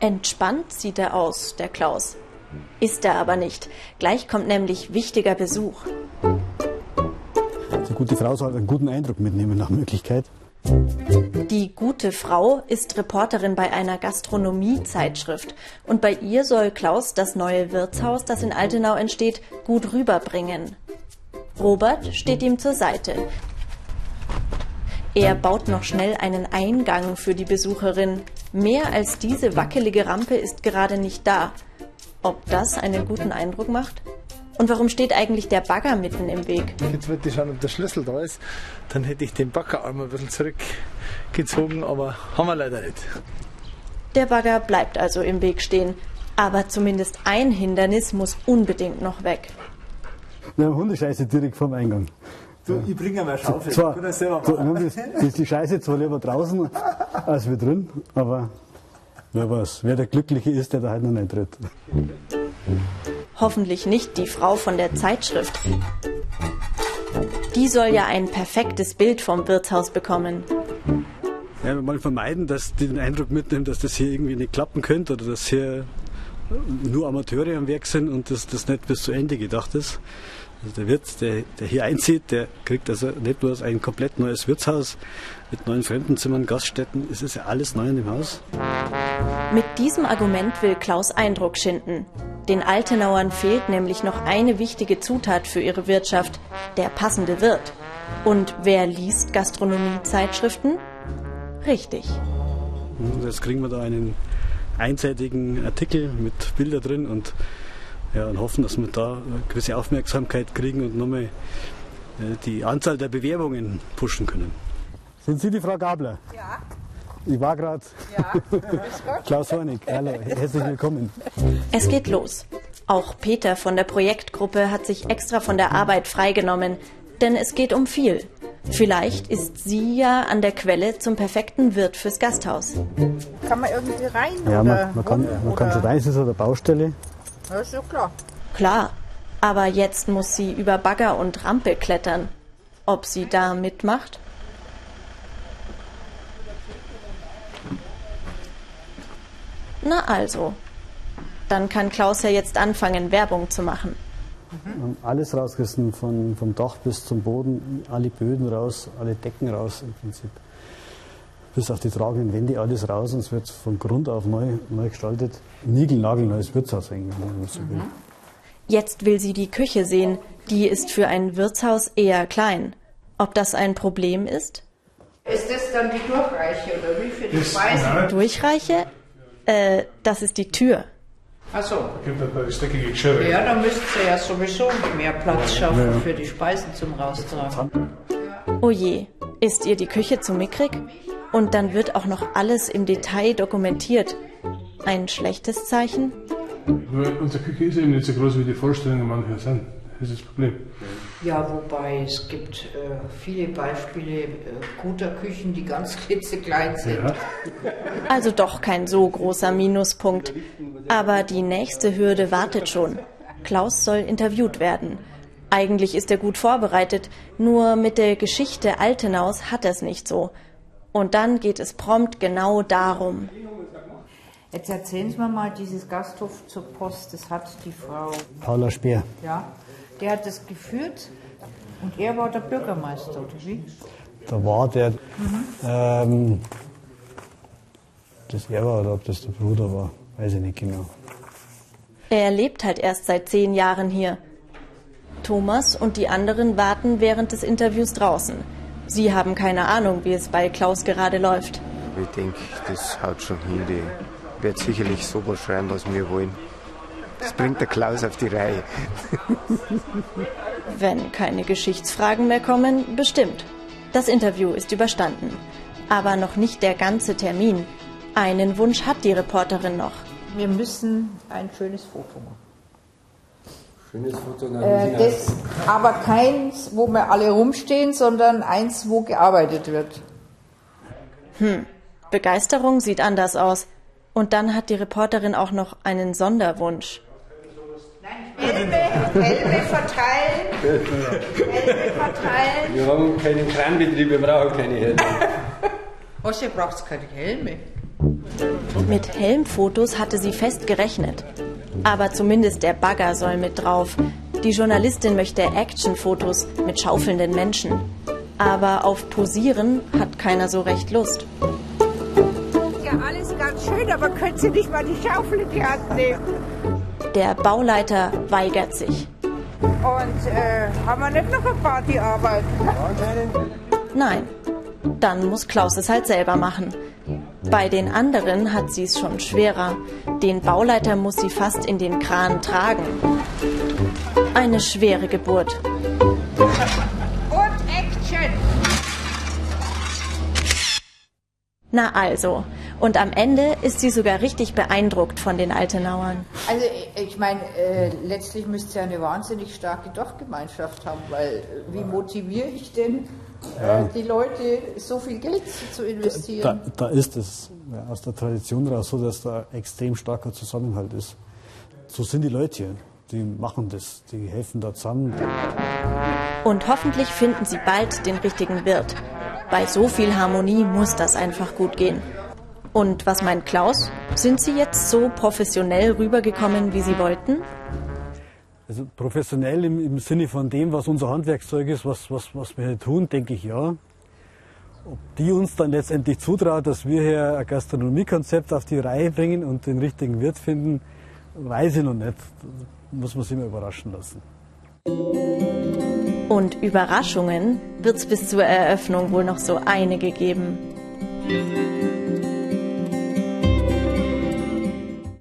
Entspannt sieht er aus, der Klaus. Ist er aber nicht. Gleich kommt nämlich wichtiger Besuch. Die gute Frau soll einen guten Eindruck mitnehmen nach Möglichkeit. Die gute Frau ist Reporterin bei einer Gastronomiezeitschrift und bei ihr soll Klaus das neue Wirtshaus, das in Altenau entsteht, gut rüberbringen. Robert steht ihm zur Seite. Er baut noch schnell einen Eingang für die Besucherin. Mehr als diese wackelige Rampe ist gerade nicht da. Ob das einen guten Eindruck macht? Und warum steht eigentlich der Bagger mitten im Weg? Jetzt wollte ich schauen, ob der Schlüssel da ist. Dann hätte ich den Baggerarm ein bisschen zurückgezogen, aber haben wir leider nicht. Der Bagger bleibt also im Weg stehen. Aber zumindest ein Hindernis muss unbedingt noch weg. Haben Hundescheiße direkt vorm Eingang. Du, ich bringe mal Schaufel. Zwar, Ich selber so, machen. das, das ist die Scheiße zwar lieber draußen als wir drin, aber wer weiß, wer der Glückliche ist, der da halt noch nicht tritt. Hoffentlich nicht die Frau von der Zeitschrift. Die soll ja ein perfektes Bild vom Wirtshaus bekommen. Ja, mal vermeiden, dass die den Eindruck mitnehmen, dass das hier irgendwie nicht klappen könnte oder dass hier nur Amateure am Werk sind und dass das nicht bis zu Ende gedacht ist. Also der Wirt, der, der hier einzieht, der kriegt also nicht bloß ein komplett neues Wirtshaus mit neuen Fremdenzimmern, Gaststätten. Es ist ja alles neu in dem Haus. Mit diesem Argument will Klaus Eindruck schinden. Den Altenauern fehlt nämlich noch eine wichtige Zutat für ihre Wirtschaft, der passende Wirt. Und wer liest Gastronomiezeitschriften? Richtig. Und Jetzt kriegen wir da einen einseitigen Artikel mit Bilder drin und, ja, und hoffen, dass wir da eine gewisse Aufmerksamkeit kriegen und nochmal äh, die Anzahl der Bewerbungen pushen können. Sind Sie die Frau Gabler? Ja. Ich war gerade. Ja. Klaus Hornig, hallo, herzlich willkommen. Es geht los. Auch Peter von der Projektgruppe hat sich extra von der Arbeit freigenommen, denn es geht um viel. Vielleicht ist sie ja an der Quelle zum perfekten Wirt fürs Gasthaus. Kann man irgendwie rein? Ja, oder man, man kann, man kann schon rein, es ist eine Baustelle. Ja, ist ja klar. Klar, aber jetzt muss sie über Bagger und Rampe klettern. Ob sie da mitmacht? Na also. Dann kann Klaus ja jetzt anfangen, Werbung zu machen. Wir haben alles rausgerissen, von, vom Dach bis zum Boden, alle Böden raus, alle Decken raus im Prinzip. Bis auf die tragenden Wände alles raus und es wird von Grund auf neu, neu gestaltet. Niegelnagelneues Wirtshaus eigentlich, wenn man so will. Jetzt will sie die Küche sehen. Die ist für ein Wirtshaus eher klein. Ob das ein Problem ist? Ist das dann die Durchreiche oder wie für die Speisen? Durchreiche? Äh, das ist die Tür. Achso. Ja, dann müsst ihr ja sowieso mehr Platz schaffen für die Speisen zum Raustragen. Oh je, ist ihr die Küche zu mickrig? Und dann wird auch noch alles im Detail dokumentiert. Ein schlechtes Zeichen? Unsere Küche ist eben nicht so groß, wie die Vorstellungen mancher sind. Das ist das Problem. Ja, wobei es gibt äh, viele Beispiele äh, guter Küchen, die ganz klitzeklein sind. Ja. Also doch kein so großer Minuspunkt. Aber die nächste Hürde wartet schon. Klaus soll interviewt werden. Eigentlich ist er gut vorbereitet, nur mit der Geschichte Altenaus hat er es nicht so. Und dann geht es prompt genau darum. Jetzt erzählen Sie mir mal, dieses Gasthof zur Post, das hat die Frau, Paula Speer. ja, der hat das geführt und er war der Bürgermeister, oder wie? Da war der, ähm, das er war oder ob das der Bruder war, weiß ich nicht genau. Er lebt halt erst seit zehn Jahren hier. Thomas und die anderen warten während des Interviews draußen. Sie haben keine Ahnung, wie es bei Klaus gerade läuft. Ich denke, das haut schon hin. Die wird sicherlich sowas schreiben, was wir wollen. Das bringt der Klaus auf die Reihe. Wenn keine Geschichtsfragen mehr kommen, bestimmt. Das Interview ist überstanden. Aber noch nicht der ganze Termin. Einen Wunsch hat die Reporterin noch. Wir müssen ein schönes Foto machen. Schönes Foto, Äh, das, aber keins, wo wir alle rumstehen, sondern eins, wo gearbeitet wird. Begeisterung sieht anders aus. Und dann hat die Reporterin auch noch einen Sonderwunsch. Helme, Helme verteilen. Helme verteilen. Wir haben keinen Kranbetrieb, wir brauchen keine Helme. Was, ihr braucht keine Helme? Mit Helmfotos hatte sie fest gerechnet. Aber zumindest der Bagger soll mit drauf. Die Journalistin möchte Actionfotos mit schaufelnden Menschen. Aber auf Posieren hat keiner so recht Lust. Ja, alles ganz schön, aber können Sie nicht mal die Schaufel in die Hand nehmen? Der Bauleiter weigert sich. Und äh, haben wir nicht noch eine Partyarbeit? Nein, dann muss Klaus es halt selber machen. Bei den anderen hat sie es schon schwerer. Den Bauleiter muss sie fast in den Kran tragen. Eine schwere Geburt. Und Action! Na also, und am Ende ist sie sogar richtig beeindruckt von den Altenauern. Also ich meine, äh, letztlich müsste ja eine wahnsinnig starke Dachgemeinschaft haben, weil äh, wie motiviere ich denn äh, die Leute, so viel Geld zu investieren? Da, da ist es ja, aus der Tradition raus so, dass da extrem starker Zusammenhalt ist. So sind die Leute hier. Die machen das, die helfen da zusammen. Und hoffentlich finden sie bald den richtigen Wirt. Bei so viel Harmonie muss das einfach gut gehen. Und was meint Klaus? Sind Sie jetzt so professionell rübergekommen, wie Sie wollten? Also professionell im, im Sinne von dem, was unser Handwerkszeug ist, was, was, was wir hier tun, denke ich ja. Ob die uns dann letztendlich zutraut, dass wir hier ein Gastronomiekonzept auf die Reihe bringen und den richtigen Wirt finden, weiß ich noch nicht. Da muss man sich mal überraschen lassen. Und Überraschungen wird es bis zur Eröffnung wohl noch so einige geben.